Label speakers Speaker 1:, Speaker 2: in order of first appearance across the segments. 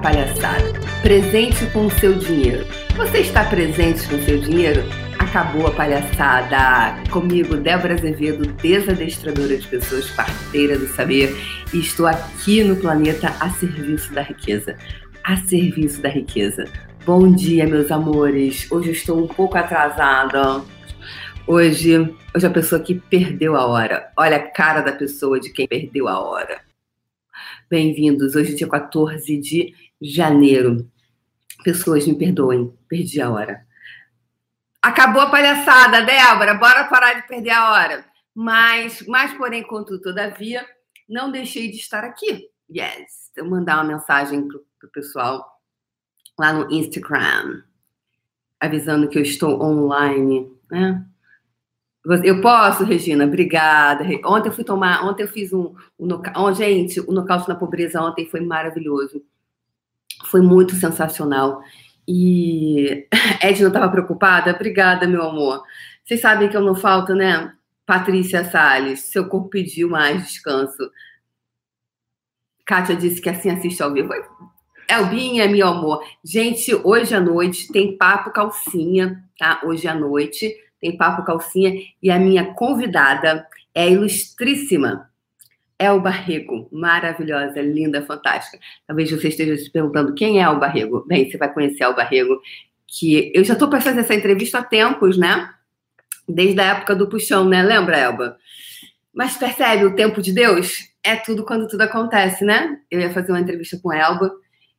Speaker 1: palhaçada. Presente com o seu dinheiro. Você está presente com o seu dinheiro? Acabou a palhaçada. Comigo, Débora Azevedo, desadestradora de pessoas, parteira do saber, e estou aqui no planeta a serviço da riqueza. A serviço da riqueza. Bom dia, meus amores. Hoje estou um pouco atrasada. Hoje, hoje a pessoa que perdeu a hora. Olha a cara da pessoa de quem perdeu a hora. Bem-vindos. Hoje, dia 14 de janeiro. Pessoas, me perdoem, perdi a hora. Acabou a palhaçada, Débora. Bora parar de perder a hora. Mas, mas porém, contudo, todavia, não deixei de estar aqui. Yes. Eu mandar uma mensagem pro, pro pessoal lá no Instagram, avisando que eu estou online, né? Eu posso, Regina? Obrigada. Ontem eu fui tomar, ontem eu fiz um, um oh, gente, o nocaute na pobreza ontem foi maravilhoso. Foi muito sensacional. E Edna estava preocupada? Obrigada, meu amor. Vocês sabem que eu não falto, né? Patrícia Salles, seu corpo pediu mais descanso. Kátia disse que assim assiste ao vivo. Elbinha, meu amor. Gente, hoje à noite tem papo calcinha, tá? Hoje à noite tem Papo Calcinha, e a minha convidada é ilustríssima El Barrego, maravilhosa, linda, fantástica. Talvez você esteja se perguntando quem é El Barrego. Bem, você vai conhecer El Barrego, que eu já estou para fazer essa entrevista há tempos, né? Desde a época do puxão, né? Lembra, Elba? Mas percebe o tempo de Deus? É tudo quando tudo acontece, né? Eu ia fazer uma entrevista com Elba,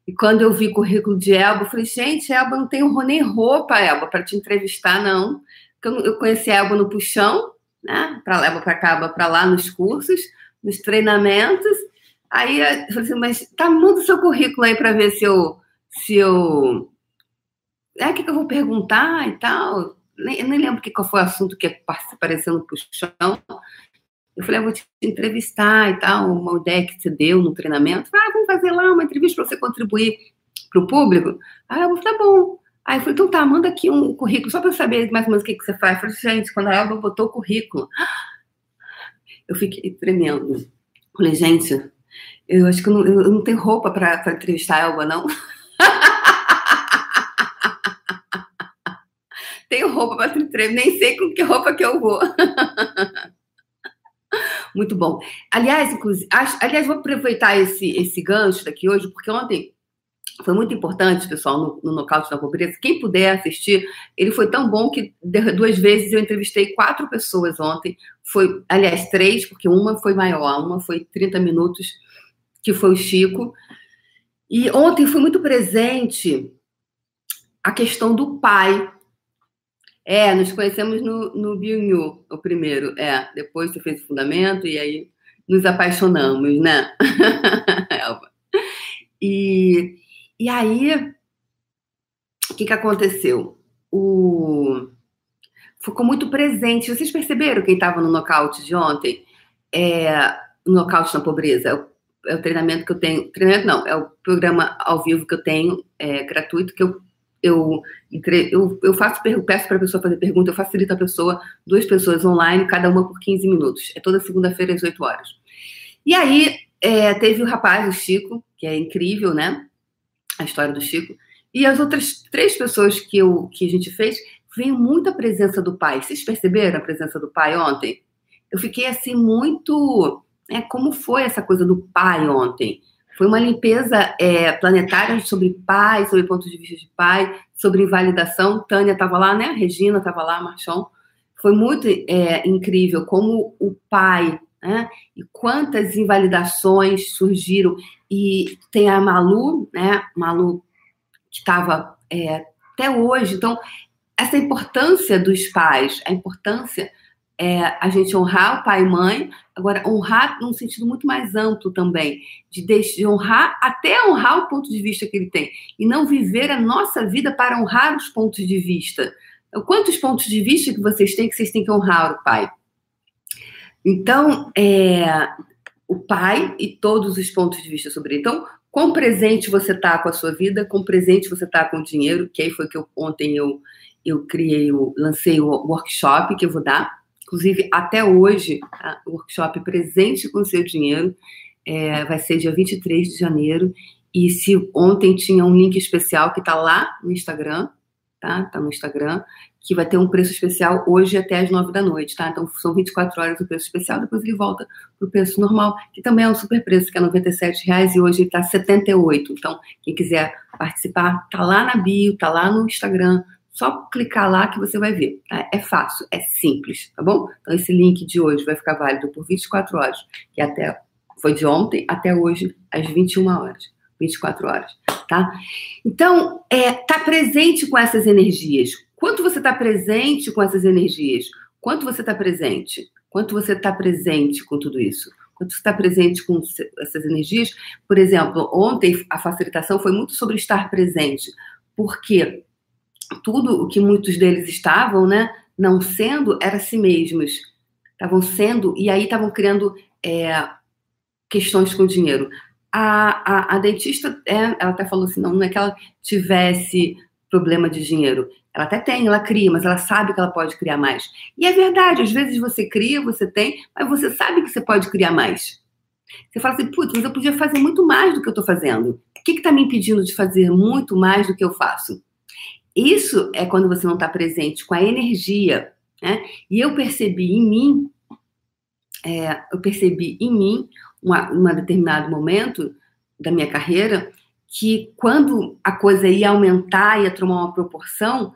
Speaker 1: e quando eu vi o currículo de Elba, eu falei, gente, Elba, não tenho nem roupa, Elba, para te entrevistar, não eu conheci a Elba no puxão, né? Para leva para cá, para lá nos cursos, nos treinamentos. Aí eu falei assim, mas tá, manda o seu currículo aí para ver se eu. Se eu... É, o que, que eu vou perguntar e tal. Nem, nem lembro que, qual foi o assunto que apareceu no puxão. Eu falei, eu vou te entrevistar e tal, uma ideia que você deu no treinamento. Ah, vamos fazer lá uma entrevista para você contribuir para o público. Aí eu falei, tá bom. Aí eu falei, então tá, manda aqui um currículo, só para eu saber mais ou menos o que, que você faz. Eu falei, gente, quando a Elba botou o currículo, eu fiquei tremendo. Falei, gente, eu acho que eu não, eu não tenho roupa para entrevistar a Elba, não. tenho roupa para entrevistar, nem sei com que roupa que eu vou. Muito bom. Aliás, aliás, vou aproveitar esse, esse gancho daqui hoje, porque ontem foi muito importante, pessoal, no, no Nocaute da Pobreza. Quem puder assistir, ele foi tão bom que duas vezes eu entrevistei quatro pessoas ontem. Foi, aliás, três, porque uma foi maior, uma foi 30 minutos, que foi o Chico. E ontem foi muito presente a questão do pai. É, nos conhecemos no, no Biunhu, o primeiro. É, depois você fez o fundamento e aí nos apaixonamos, né? Elba. E e aí, o que, que aconteceu? O... Ficou muito presente. Vocês perceberam quem estava no nocaute de ontem? É, no nocaute na pobreza. É o, é o, treinamento que eu tenho. Treinamento não, é o programa ao vivo que eu tenho, é, gratuito, que eu, eu, eu, eu faço, eu peço para a pessoa fazer pergunta, eu facilito a pessoa, duas pessoas online, cada uma por 15 minutos. É toda segunda-feira às 8 horas. E aí, é, teve o rapaz, o Chico, que é incrível, né? A história do Chico. E as outras três pessoas que, eu, que a gente fez, veio muita presença do pai. Vocês perceberam a presença do pai ontem? Eu fiquei assim muito. Né, como foi essa coisa do pai ontem? Foi uma limpeza é, planetária sobre pai, sobre ponto de vista de pai, sobre invalidação. Tânia estava lá, né? Regina estava lá, Marchon. Foi muito é, incrível como o pai, né? E quantas invalidações surgiram. E tem a Malu, né? Malu, que estava é, até hoje. Então, essa importância dos pais, a importância é a gente honrar o pai e mãe, agora honrar num sentido muito mais amplo também, de, de honrar, até honrar o ponto de vista que ele tem, e não viver a nossa vida para honrar os pontos de vista. Então, quantos pontos de vista que vocês têm que vocês têm que honrar o pai? Então, é, o pai e todos os pontos de vista sobre ele. Então, quão presente você está com a sua vida, quão presente você está com o dinheiro, que aí foi que eu, ontem eu, eu criei, lancei o workshop que eu vou dar. Inclusive, até hoje, tá? o workshop Presente com Seu Dinheiro é, vai ser dia 23 de janeiro. E se ontem tinha um link especial que está lá no Instagram, tá? Tá no Instagram, que vai ter um preço especial hoje até as nove da noite, tá? Então são 24 horas o preço especial, depois ele volta pro preço normal, que também é um super preço, que é R$ reais e hoje está 78. Então, quem quiser participar, tá lá na bio, tá lá no Instagram, só clicar lá que você vai ver. Tá? É fácil, é simples, tá bom? Então esse link de hoje vai ficar válido por 24 horas, que até foi de ontem até hoje às 21 horas, 24 horas, tá? Então, é tá presente com essas energias Quanto você está presente com essas energias? Quanto você está presente? Quanto você está presente com tudo isso? Quanto você está presente com essas energias? Por exemplo, ontem a facilitação foi muito sobre estar presente, porque tudo o que muitos deles estavam, né, não sendo, era si mesmos. Estavam sendo, e aí estavam criando é, questões com dinheiro. A, a, a dentista, é, ela até falou assim, não, não é que ela tivesse problema de dinheiro. Ela até tem, ela cria, mas ela sabe que ela pode criar mais. E é verdade, às vezes você cria, você tem, mas você sabe que você pode criar mais. Você fala assim, putz, mas eu podia fazer muito mais do que eu estou fazendo. O que está me impedindo de fazer muito mais do que eu faço? Isso é quando você não está presente com a energia. Né? E eu percebi em mim, é, eu percebi em mim, um determinado momento da minha carreira, que quando a coisa ia aumentar, ia tomar uma proporção,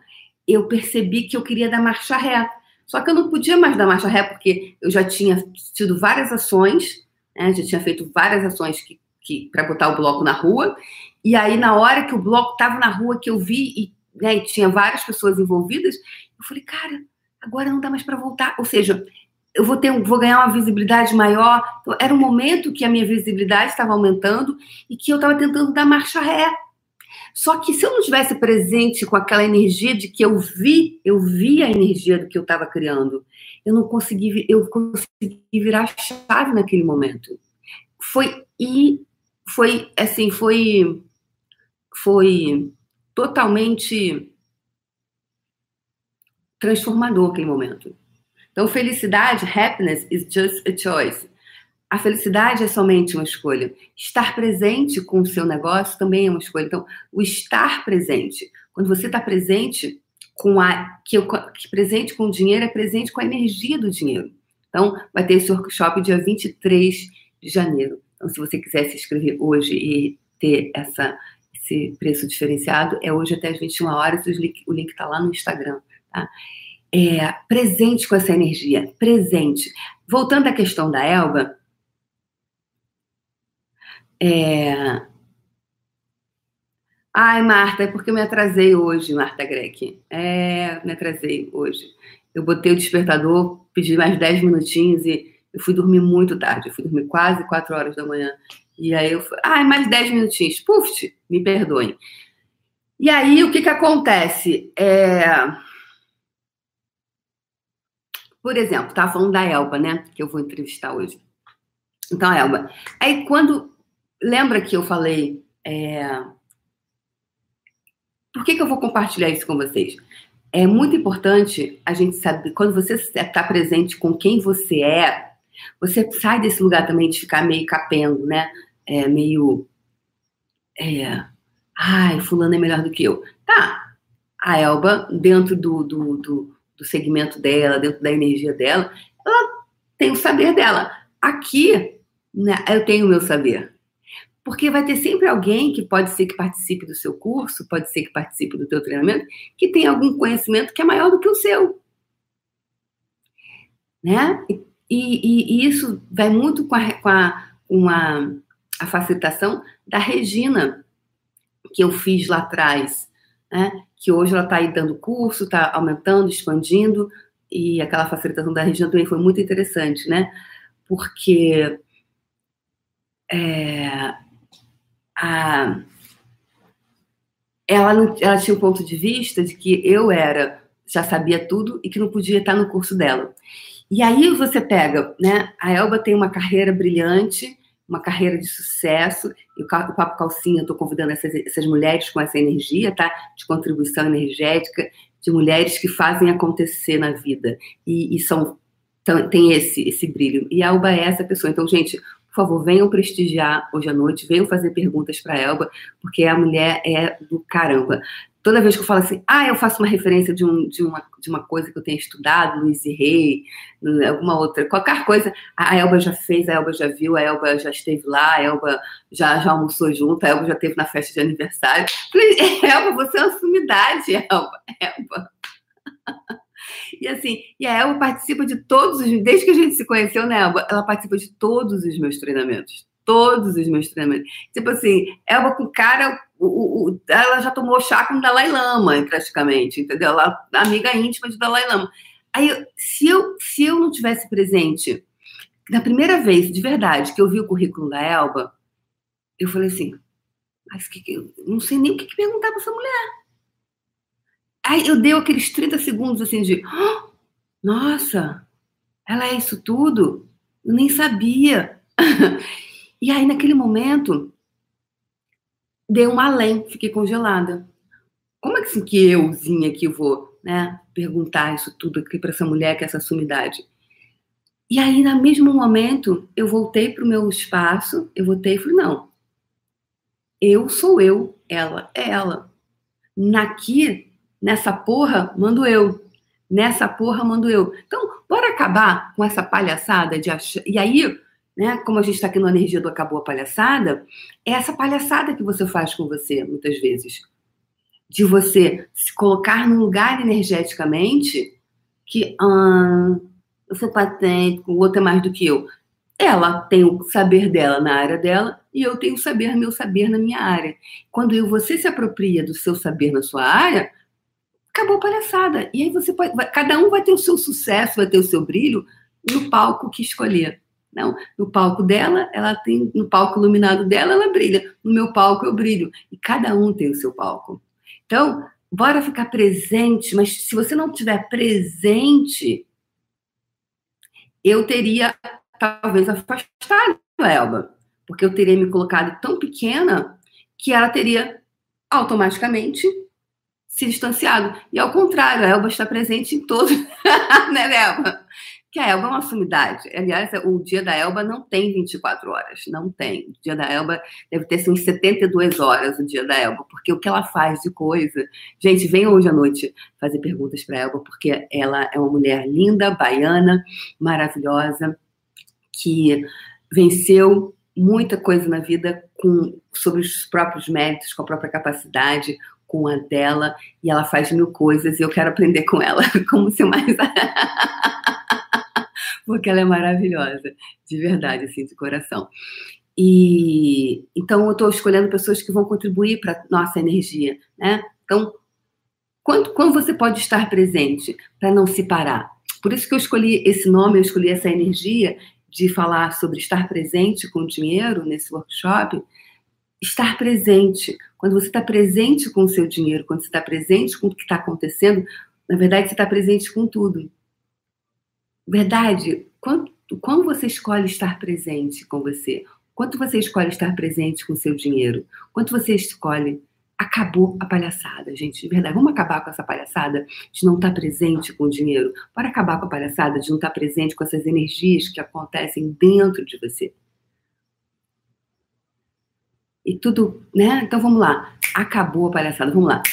Speaker 1: eu percebi que eu queria dar marcha ré. Só que eu não podia mais dar marcha ré, porque eu já tinha tido várias ações, né? já tinha feito várias ações que, que para botar o bloco na rua. E aí, na hora que o bloco estava na rua, que eu vi e, né, tinha várias pessoas envolvidas, eu falei, cara, agora não dá mais para voltar. Ou seja, eu vou ter, vou ganhar uma visibilidade maior. Então, era um momento que a minha visibilidade estava aumentando e que eu estava tentando dar marcha ré. Só que se eu não estivesse presente com aquela energia de que eu vi, eu vi a energia do que eu estava criando, eu não consegui, eu consegui virar chave naquele momento. Foi e foi assim, foi foi totalmente transformador aquele momento. Então, felicidade, happiness is just a choice. A felicidade é somente uma escolha. Estar presente com o seu negócio também é uma escolha. Então, o estar presente, quando você está presente com a que, que presente com o dinheiro é presente com a energia do dinheiro. Então, vai ter esse workshop dia 23 de janeiro. Então, se você quiser se inscrever hoje e ter essa, esse preço diferenciado, é hoje até as 21 horas. O link está lá no Instagram. Tá? é, presente com essa energia, presente. Voltando à questão da Elba, é... Ai, Marta, é porque eu me atrasei hoje, Marta Greck. É, me atrasei hoje. Eu botei o despertador, pedi mais 10 minutinhos e eu fui dormir muito tarde. Eu fui dormir quase 4 horas da manhã. E aí eu fui, ai, mais 10 minutinhos. Puf, me perdoem. E aí, o que que acontece? É por exemplo, estava falando da Elba, né? Que eu vou entrevistar hoje. Então, Elba. Aí, quando. Lembra que eu falei. É... Por que, que eu vou compartilhar isso com vocês? É muito importante a gente saber. Quando você está presente com quem você é, você sai desse lugar também de ficar meio capengo, né? É, meio. É, ai, fulano é melhor do que eu. Tá. A Elba, dentro do, do, do do segmento dela, dentro da energia dela, ela tem o saber dela. Aqui, né, eu tenho o meu saber. Porque vai ter sempre alguém que pode ser que participe do seu curso, pode ser que participe do teu treinamento, que tem algum conhecimento que é maior do que o seu. Né? E, e, e isso vai muito com, a, com, a, com a, facilitação da Regina, que eu fiz lá atrás, né? que hoje ela está aí dando curso, está aumentando, expandindo, e aquela facilitação da região também foi muito interessante, né? Porque é, a, ela, ela tinha um ponto de vista de que eu era, já sabia tudo e que não podia estar no curso dela. E aí você pega, né? A Elba tem uma carreira brilhante, uma carreira de sucesso. E o Papo Calcinha, eu estou convidando essas, essas mulheres com essa energia, tá? De contribuição energética, de mulheres que fazem acontecer na vida. E, e são tem esse, esse brilho. E a Alba é essa pessoa. Então, gente, por favor, venham prestigiar hoje à noite, venham fazer perguntas para Elba, porque a mulher é do caramba toda vez que eu falo assim, ah, eu faço uma referência de, um, de, uma, de uma coisa que eu tenho estudado, Luiz e Rei, alguma outra, qualquer coisa, a Elba já fez, a Elba já viu, a Elba já esteve lá, a Elba já, já almoçou junto, a Elba já esteve na festa de aniversário. Falei, Elba, você é uma sumidade, Elba, Elba. E assim, e a Elba participa de todos os, desde que a gente se conheceu, né, Elba? Ela participa de todos os meus treinamentos todos os meus treinamentos. Tipo assim, Elba com cara, o, o, ela já tomou chá com o Dalai Lama, praticamente, entendeu? Ela amiga íntima de Dalai Lama. Aí, se eu, se eu não tivesse presente, na primeira vez, de verdade, que eu vi o currículo da Elba, eu falei assim, mas que, que não sei nem o que, que perguntar para essa mulher. Aí eu dei aqueles 30 segundos assim de, oh, nossa, ela é isso tudo? Eu nem sabia. E aí, naquele momento, deu um além, fiquei congelada. Como é que, assim, que euzinha aqui vou né, perguntar isso tudo aqui para essa mulher, que é essa sumidade? E aí, no mesmo momento, eu voltei para o meu espaço, eu voltei e falei, não, eu sou eu, ela é ela. Naqui, nessa porra, mando eu. Nessa porra, mando eu. Então, bora acabar com essa palhaçada de achar. E aí, né? Como a gente está aqui na energia do acabou a palhaçada, é essa palhaçada que você faz com você, muitas vezes. De você se colocar num lugar energeticamente que ah, eu sou patente, o outro é mais do que eu. Ela tem o saber dela na área dela e eu tenho o saber, meu saber na minha área. Quando eu, você se apropria do seu saber na sua área, acabou a palhaçada. E aí você pode. Cada um vai ter o seu sucesso, vai ter o seu brilho no palco que escolher. Não, no palco dela, ela tem, no palco iluminado dela, ela brilha. No meu palco eu brilho. E cada um tem o seu palco. Então, bora ficar presente, mas se você não tiver presente, eu teria talvez afastado a Elba, porque eu teria me colocado tão pequena que ela teria automaticamente se distanciado. E ao contrário, a Elba está presente em todo, né, Elba? que a Elba é uma sumidade. Aliás, o dia da Elba não tem 24 horas, não tem. O dia da Elba deve ter assim, uns 72 horas o dia da Elba, porque o que ela faz de coisa. Gente, venham hoje à noite fazer perguntas para a Elba, porque ela é uma mulher linda, baiana, maravilhosa, que venceu muita coisa na vida com, sobre os próprios méritos, com a própria capacidade, com a dela, e ela faz mil coisas, e eu quero aprender com ela, como se mais. porque ela é maravilhosa, de verdade, assim, de coração. E então eu estou escolhendo pessoas que vão contribuir para nossa energia, né? Então, quando, quando você pode estar presente para não se parar? Por isso que eu escolhi esse nome, eu escolhi essa energia de falar sobre estar presente com o dinheiro nesse workshop. Estar presente. Quando você está presente com o seu dinheiro, quando você está presente com o que está acontecendo, na verdade você está presente com tudo. Verdade, quanto, como você escolhe estar presente com você? Quanto você escolhe estar presente com o seu dinheiro? Quanto você escolhe? Acabou a palhaçada, gente, de verdade. Vamos acabar com essa palhaçada de não estar presente com o dinheiro. Bora acabar com a palhaçada de não estar presente com essas energias que acontecem dentro de você. E tudo, né? Então vamos lá. Acabou a palhaçada. Vamos lá.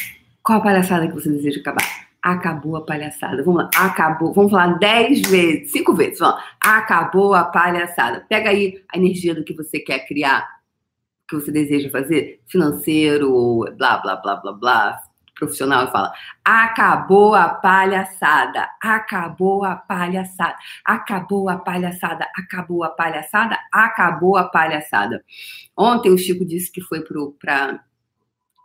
Speaker 1: Qual a palhaçada que você deseja acabar? Acabou a palhaçada. Vamos lá. Acabou. Vamos falar dez vezes, cinco vezes. Vamos lá. Acabou a palhaçada. Pega aí a energia do que você quer criar, que você deseja fazer, financeiro, blá, blá, blá, blá, blá, profissional, e fala: acabou a palhaçada, acabou a palhaçada, acabou a palhaçada, acabou a palhaçada, acabou a palhaçada. Ontem o Chico disse que foi para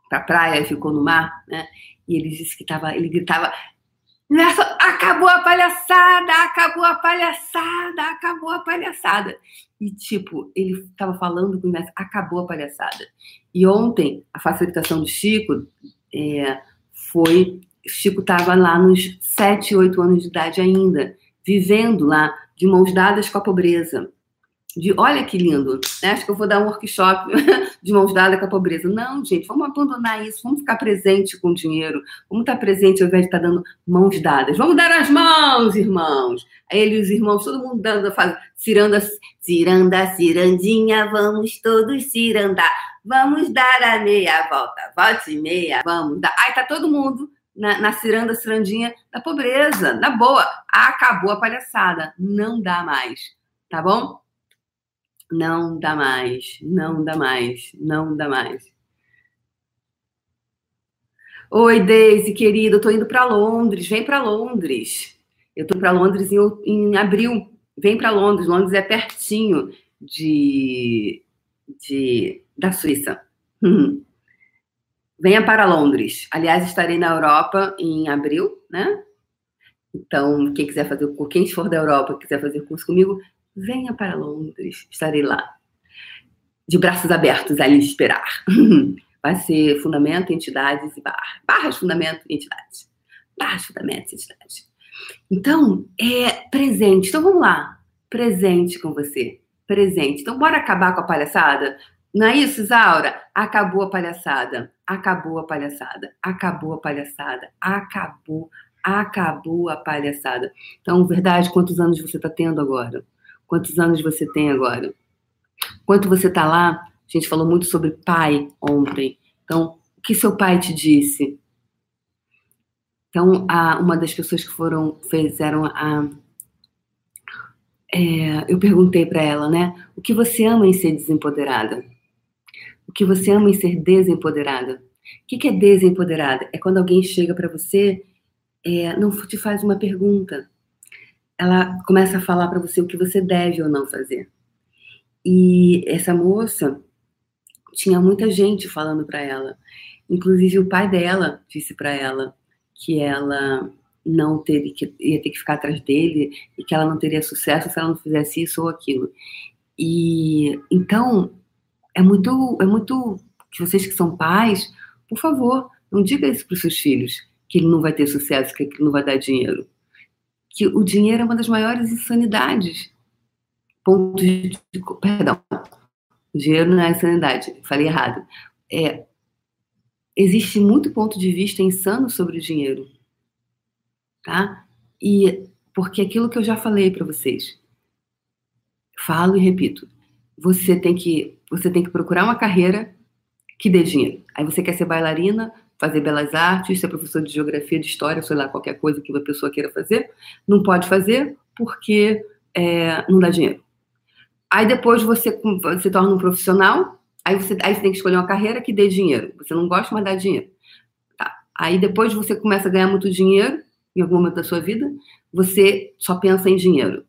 Speaker 1: pra praia e ficou no mar, né? E ele disse que tava, ele gritava: Nessa, acabou a palhaçada, acabou a palhaçada, acabou a palhaçada. E, tipo, ele estava falando com o acabou a palhaçada. E ontem, a facilitação do Chico é, foi. Chico estava lá nos 7, 8 anos de idade ainda, vivendo lá de mãos dadas com a pobreza. De olha que lindo, né? acho que eu vou dar um workshop de mãos dadas com a pobreza. Não, gente, vamos abandonar isso, vamos ficar presente com o dinheiro, vamos estar presente ao invés de estar dando mãos dadas. Vamos dar as mãos, irmãos. Ele os irmãos, todo mundo dando, faz, ciranda, ciranda, cirandinha, vamos todos cirandar. Vamos dar a meia volta, volte meia, vamos dar. Aí tá todo mundo na, na ciranda, cirandinha da pobreza, na boa. Acabou a palhaçada, não dá mais, tá bom? Não dá mais, não dá mais, não dá mais. Oi, Deise, querida, eu tô indo para Londres. Vem para Londres. Eu tô para Londres em, em, abril. Vem para Londres. Londres é pertinho de, de da Suíça. Venha para Londres. Aliás, estarei na Europa em abril, né? Então, quem quiser fazer o quem for da Europa, quiser fazer curso comigo, venha para Londres, estarei lá. De braços abertos a lhe esperar. Vai ser fundamento, entidades e barra. Barras, fundamento entidades. Barras, fundamentos e entidades. Então, é presente. Então, vamos lá. Presente com você. Presente. Então, bora acabar com a palhaçada? Não é isso, Isaura? Acabou a palhaçada. Acabou a palhaçada. Acabou a palhaçada. Acabou. Acabou a palhaçada. Então, verdade, quantos anos você está tendo agora? Quantos anos você tem agora? Quanto você está lá? A gente falou muito sobre pai ontem. Então, o que seu pai te disse? Então, a, uma das pessoas que foram fizeram a é, eu perguntei para ela, né? O que você ama em ser desempoderada? O que você ama em ser desempoderada? O que, que é desempoderada? É quando alguém chega para você, é, não te faz uma pergunta, ela começa a falar para você o que você deve ou não fazer. E essa moça tinha muita gente falando para ela. Inclusive o pai dela disse para ela que ela não teve que ia ter que ficar atrás dele e que ela não teria sucesso se ela não fizesse isso ou aquilo. E então é muito é muito que vocês que são pais, por favor, não diga isso para os seus filhos que ele não vai ter sucesso, que ele não vai dar dinheiro que o dinheiro é uma das maiores insanidades. Ponto de, perdão, o dinheiro não é insanidade, falei errado. É, existe muito ponto de vista insano sobre o dinheiro, tá? E porque aquilo que eu já falei para vocês, falo e repito, você tem que você tem que procurar uma carreira que dê dinheiro. Aí você quer ser bailarina, fazer belas artes, ser professor de geografia, de história, sei lá, qualquer coisa que a pessoa queira fazer, não pode fazer porque é, não dá dinheiro. Aí depois você se torna um profissional, aí você, aí você tem que escolher uma carreira que dê dinheiro. Você não gosta, mas dá dinheiro. Tá. Aí depois você começa a ganhar muito dinheiro, em algum momento da sua vida, você só pensa em dinheiro.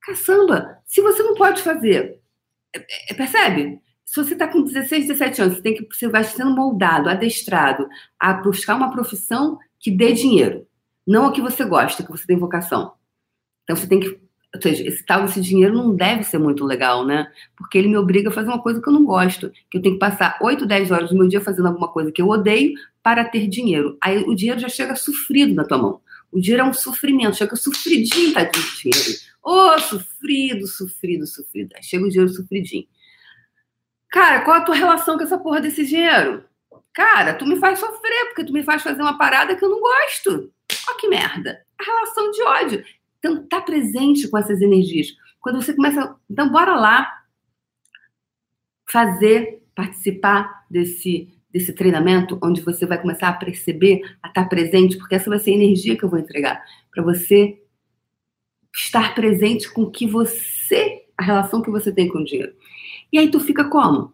Speaker 1: Caçamba, se você não pode fazer, é, é, percebe? Se você está com 16, 17 anos, você, tem que, você vai sendo moldado, adestrado a buscar uma profissão que dê dinheiro, não a que você gosta, que você tem vocação. Então você tem que, ou seja, esse tal desse dinheiro não deve ser muito legal, né? Porque ele me obriga a fazer uma coisa que eu não gosto, que eu tenho que passar 8, 10 horas do meu dia fazendo alguma coisa que eu odeio para ter dinheiro. Aí o dinheiro já chega sofrido na tua mão. O dinheiro é um sofrimento, chega sofridinho, tá de dinheiro. Ô, oh, sofrido, sofrido, sofrido. Aí chega o dinheiro sofridinho. Cara, qual a tua relação com essa porra desse dinheiro? Cara, tu me faz sofrer, porque tu me faz fazer uma parada que eu não gosto. Ó que merda. A relação de ódio. Então, tá presente com essas energias. Quando você começa. Então, bora lá fazer, participar desse, desse treinamento, onde você vai começar a perceber, a estar tá presente, porque essa vai ser a energia que eu vou entregar. Para você estar presente com que você, a relação que você tem com o dinheiro. E aí tu fica como?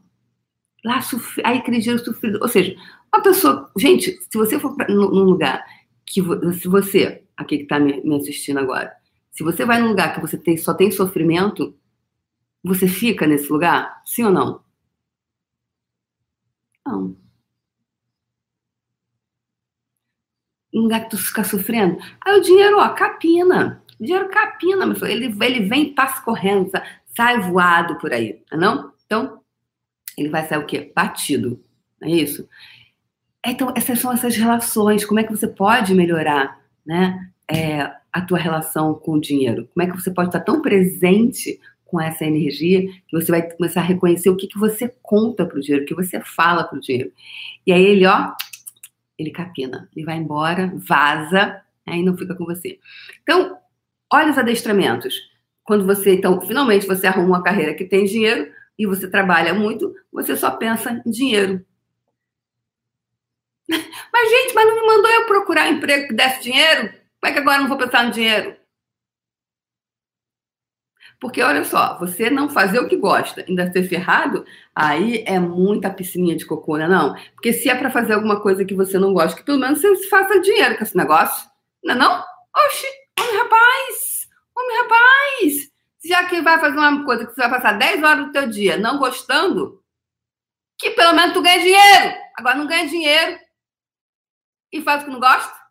Speaker 1: Lá, aí dinheiro sofrido. Ou seja, uma pessoa. Gente, se você for pra, num lugar que. Se você, aqui que está me, me assistindo agora, se você vai num lugar que você tem, só tem sofrimento, você fica nesse lugar? Sim ou não? Não. Um lugar que tu fica sofrendo. Aí o dinheiro, ó, capina. O dinheiro capina. Ele, ele vem, passa correndo, sai voado por aí, não? Então, ele vai sair o quê? Batido, não é isso? Então, essas são essas relações, como é que você pode melhorar, né, é, a tua relação com o dinheiro? Como é que você pode estar tão presente com essa energia, que você vai começar a reconhecer o que, que você conta para o dinheiro, o que você fala para o dinheiro. E aí ele, ó, ele capina, ele vai embora, vaza, aí não fica com você. Então, olha os adestramentos. Quando você, então, finalmente você arruma uma carreira que tem dinheiro e você trabalha muito, você só pensa em dinheiro. Mas, gente, mas não me mandou eu procurar emprego que desse dinheiro? Como é que agora eu não vou pensar no dinheiro? Porque olha só, você não fazer o que gosta, ainda ser ferrado, aí é muita piscininha de cocô, né? Não? Porque se é para fazer alguma coisa que você não gosta, que pelo menos você faça dinheiro com esse negócio. Não é não? Oxi, homem rapaz! Homem rapaz! Já que vai fazer uma coisa que você vai passar 10 horas do teu dia não gostando, que pelo menos tu ganha dinheiro. Agora não ganha dinheiro e faz o que não gosta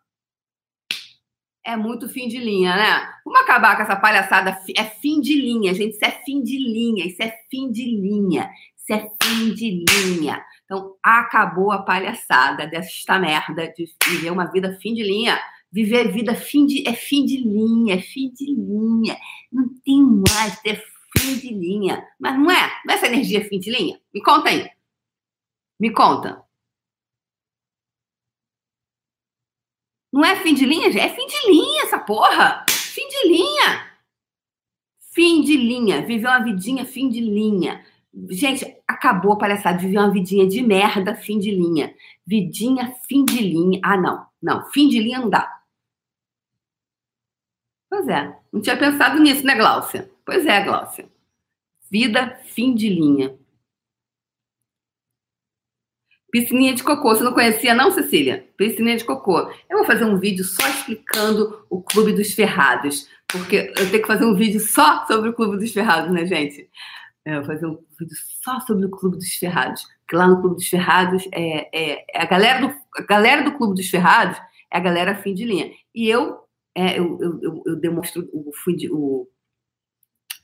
Speaker 1: é muito fim de linha, né? Vamos acabar com essa palhaçada. É fim de linha, gente. Isso é fim de linha. Isso é fim de linha. Isso é fim de linha. Então, acabou a palhaçada desta merda de viver uma vida fim de linha. Viver vida fim de, é fim de linha, é fim de linha. Não tem mais, é fim de linha. Mas não é? Não é essa energia fim de linha? Me conta aí. Me conta. Não é fim de linha? É fim de linha essa porra. Fim de linha. Fim de linha. Viver uma vidinha fim de linha. Gente, acabou a palhaçada. Viver uma vidinha de merda, fim de linha. Vidinha, fim de linha. Ah, não. Não, fim de linha não dá. Pois é. Não tinha pensado nisso, né, Gláucia? Pois é, Gláucia. Vida, fim de linha. Piscininha de cocô. Você não conhecia, não, Cecília? Piscininha de cocô. Eu vou fazer um vídeo só explicando o Clube dos Ferrados. Porque eu tenho que fazer um vídeo só sobre o Clube dos Ferrados, né, gente? Eu vou fazer um vídeo só sobre o Clube dos Ferrados. Porque lá no Clube dos Ferrados, é, é, é a, galera do, a galera do Clube dos Ferrados é a galera fim de linha. E eu, é, eu, eu, eu, demonstro o, o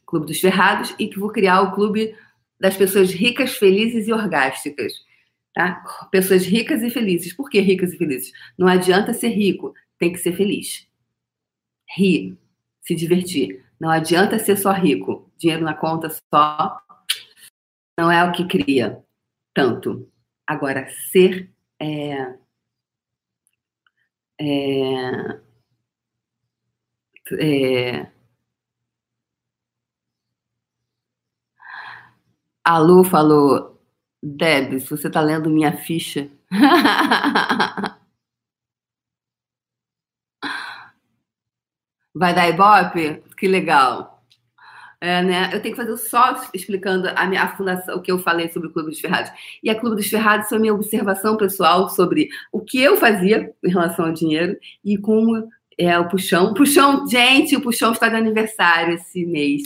Speaker 1: Clube dos Ferrados e que vou criar o Clube das Pessoas Ricas, Felizes e Orgásticas Tá? Pessoas ricas e felizes. Por que ricas e felizes? Não adianta ser rico, tem que ser feliz. Rir, se divertir. Não adianta ser só rico. Dinheiro na conta só não é o que cria tanto. Agora, ser é, é, é, a Lu falou Deb, se você está lendo minha ficha. Vai dar ibope? Que legal. É, né? Eu tenho que fazer só explicando a, minha, a fundação, o que eu falei sobre o Clube dos Ferrados. E a Clube dos Ferrados foi minha observação pessoal sobre o que eu fazia em relação ao dinheiro e como é o Puxão. Puxão, gente, o Puxão está de aniversário esse mês.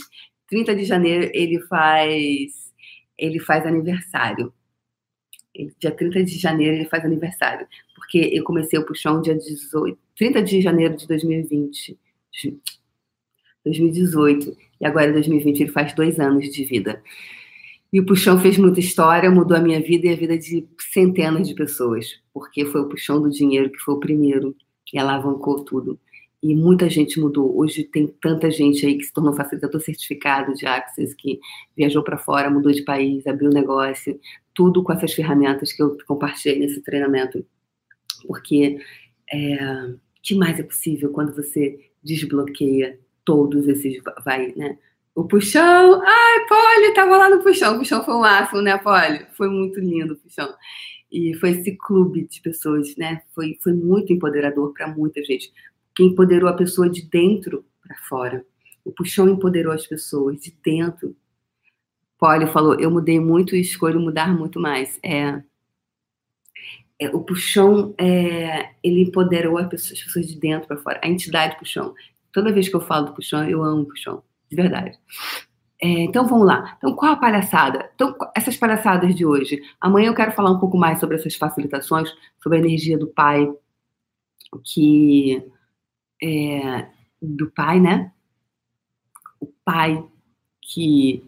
Speaker 1: 30 de janeiro ele faz ele faz aniversário. Dia 30 de janeiro ele faz aniversário. Porque eu comecei o puxão dia 18, 30 de janeiro de 2020. 2018. E agora em 2020 ele faz dois anos de vida. E o puxão fez muita história, mudou a minha vida e a vida de centenas de pessoas. Porque foi o puxão do dinheiro que foi o primeiro que alavancou tudo. E muita gente mudou. Hoje tem tanta gente aí que se tornou facilitador certificado de Access, que viajou para fora, mudou de país, abriu negócio, tudo com essas ferramentas que eu compartilhei nesse treinamento. Porque é, que mais é possível quando você desbloqueia todos esses vai, né? O puxão, ai, Polly, tava lá no puxão. O puxão foi o máximo, né, Polly? Foi muito lindo o puxão. E foi esse clube de pessoas, né? Foi, foi muito empoderador para muita gente que empoderou a pessoa de dentro para fora. O puxão empoderou as pessoas de dentro. Polly falou: eu mudei muito e escolho mudar muito mais. É, é o puxão, é, ele empoderou as pessoas, as pessoas de dentro para fora. A entidade puxão. Toda vez que eu falo do puxão, eu amo puxão, de verdade. É, então vamos lá. Então, qual a palhaçada? Então, essas palhaçadas de hoje. Amanhã eu quero falar um pouco mais sobre essas facilitações, sobre a energia do pai, que é, do pai, né? O pai que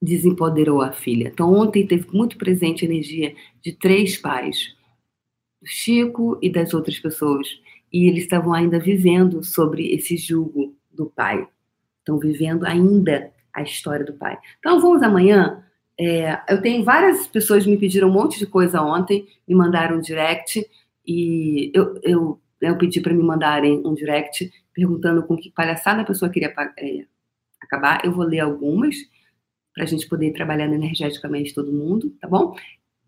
Speaker 1: desempoderou a filha. Então, ontem teve muito presente a energia de três pais, do Chico e das outras pessoas. E eles estavam ainda vivendo sobre esse jugo do pai. Estão vivendo ainda a história do pai. Então vamos amanhã. É, eu tenho várias pessoas me pediram um monte de coisa ontem, me mandaram um direct e eu, eu, eu pedi para me mandarem um direct perguntando com que palhaçada a pessoa queria é, acabar. Eu vou ler algumas para a gente poder ir trabalhando energeticamente todo mundo, tá bom?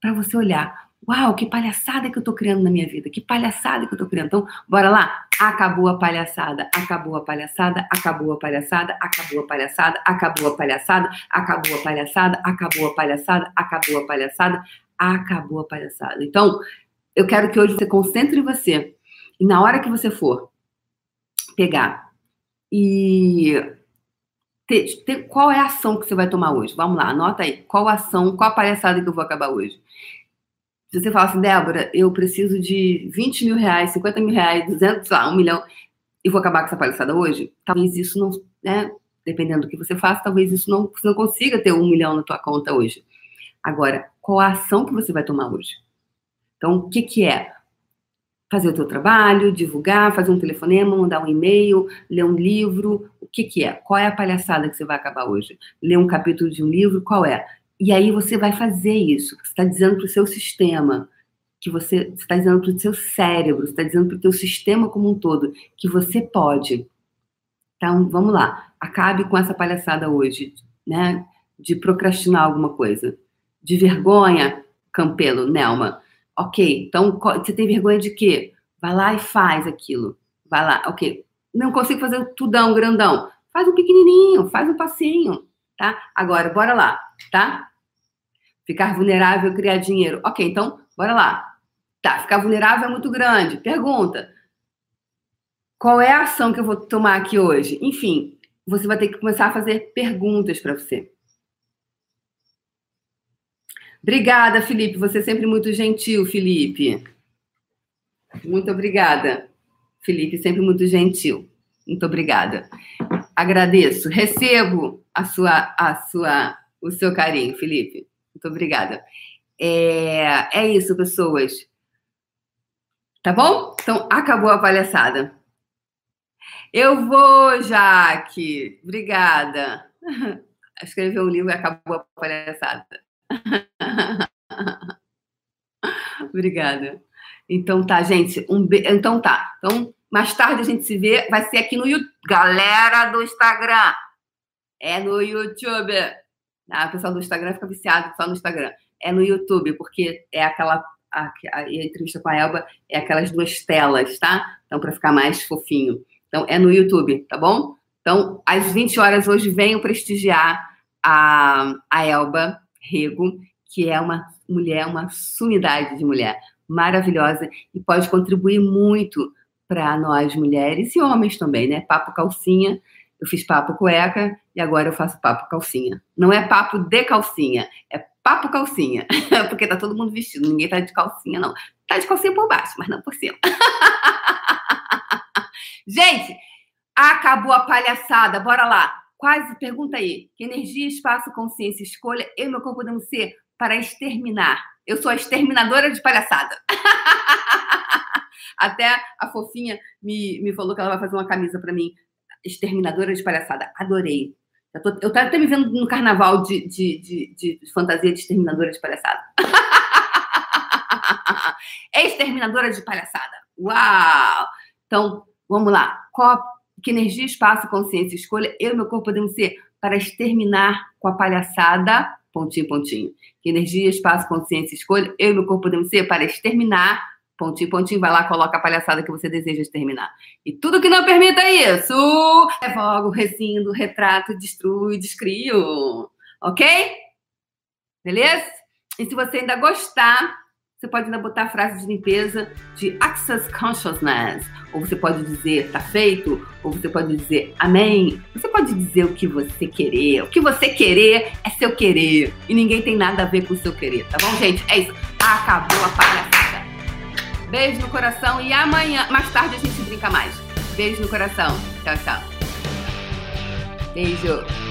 Speaker 1: Para você olhar Uau, que palhaçada que eu tô criando na minha vida, que palhaçada que eu tô criando. Então, bora lá. Acabou a palhaçada, acabou a palhaçada, acabou a palhaçada, acabou a palhaçada, acabou a palhaçada, acabou a palhaçada, acabou a palhaçada, acabou a palhaçada, acabou a palhaçada. Então, eu quero que hoje você concentre você e na hora que você for pegar e ter, qual é a ação que você vai tomar hoje? Vamos lá, anota aí. Qual ação, qual a palhaçada que eu vou acabar hoje? Se você fala assim, Débora, eu preciso de 20 mil reais, 50 mil reais, 200, sei lá, um milhão, e vou acabar com essa palhaçada hoje, talvez isso não, né, dependendo do que você faça, talvez isso não, você não consiga ter um milhão na tua conta hoje. Agora, qual a ação que você vai tomar hoje? Então, o que que é? Fazer o teu trabalho, divulgar, fazer um telefonema, mandar um e-mail, ler um livro, o que que é? Qual é a palhaçada que você vai acabar hoje? Ler um capítulo de um livro, qual é? E aí você vai fazer isso. Você está dizendo para o seu sistema, que você está dizendo para o seu cérebro, você está dizendo para o seu sistema como um todo, que você pode. Então, vamos lá. Acabe com essa palhaçada hoje, né? De procrastinar alguma coisa. De vergonha, Campelo, Nelma. Ok, então você tem vergonha de quê? Vai lá e faz aquilo. Vai lá, ok. Não consigo fazer tudão, grandão. Faz um pequenininho, faz um passinho, tá? Agora, bora lá, tá? Ficar vulnerável, criar dinheiro. Ok, então, bora lá. Tá, ficar vulnerável é muito grande. Pergunta: qual é a ação que eu vou tomar aqui hoje? Enfim, você vai ter que começar a fazer perguntas para você. Obrigada, Felipe. Você é sempre muito gentil, Felipe. Muito obrigada. Felipe, sempre muito gentil. Muito obrigada. Agradeço. Recebo a sua, a sua, o seu carinho, Felipe. Muito obrigada. É, é isso, pessoas. Tá bom? Então, acabou a palhaçada. Eu vou, Jaque. Obrigada. Escreveu um livro e acabou a palhaçada. Obrigada. Então tá, gente. Um be... Então tá. Então, mais tarde a gente se vê. Vai ser aqui no YouTube. Galera do Instagram. É no YouTube. Ah, pessoal do Instagram fica viciado só no Instagram. É no YouTube, porque é aquela. A, a, a entrevista com a Elba é aquelas duas telas, tá? Então, para ficar mais fofinho. Então, é no YouTube, tá bom? Então, às 20 horas hoje, venham prestigiar a, a Elba Rego, que é uma mulher, uma sumidade de mulher maravilhosa e pode contribuir muito para nós mulheres e homens também, né? Papo calcinha eu fiz papo cueca e agora eu faço papo calcinha. Não é papo de calcinha, é papo calcinha. Porque tá todo mundo vestido, ninguém tá de calcinha, não. Tá de calcinha por baixo, mas não por cima. Gente, acabou a palhaçada. Bora lá. Quase pergunta aí. Energia, espaço, consciência, escolha eu e meu corpo podemos ser para exterminar? Eu sou a exterminadora de palhaçada. Até a fofinha me, me falou que ela vai fazer uma camisa para mim exterminadora de palhaçada. Adorei. Eu, tô, até me vendo no carnaval de, de, de, de fantasia de exterminadora de palhaçada. exterminadora de palhaçada. Uau! Então, vamos lá. Qual, que energia, espaço, consciência, escolha eu e meu corpo podemos ser para exterminar com a palhaçada? Pontinho, pontinho. Que energia, espaço, consciência, escolha eu e meu corpo podemos ser para exterminar pontinho, pontinho, vai lá, coloca a palhaçada que você deseja terminar. E tudo que não permita isso, revogo, rescindo, retrato, destruo e descrio. Ok? Beleza? E se você ainda gostar, você pode ainda botar a frase de limpeza de Access Consciousness. Ou você pode dizer tá feito, ou você pode dizer amém. Você pode dizer o que você querer. O que você querer é seu querer. E ninguém tem nada a ver com o seu querer, tá bom, gente? É isso. Acabou a palhaçada. Beijo no coração e amanhã, mais tarde, a gente brinca mais. Beijo no coração. Tchau, tchau. Beijo.